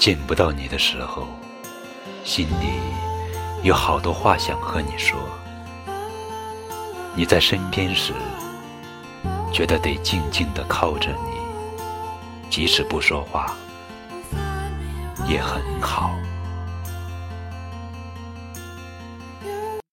见不到你的时候心里有好多话想和你说。你在身边时觉得得静静的靠着你即使不说话也很好。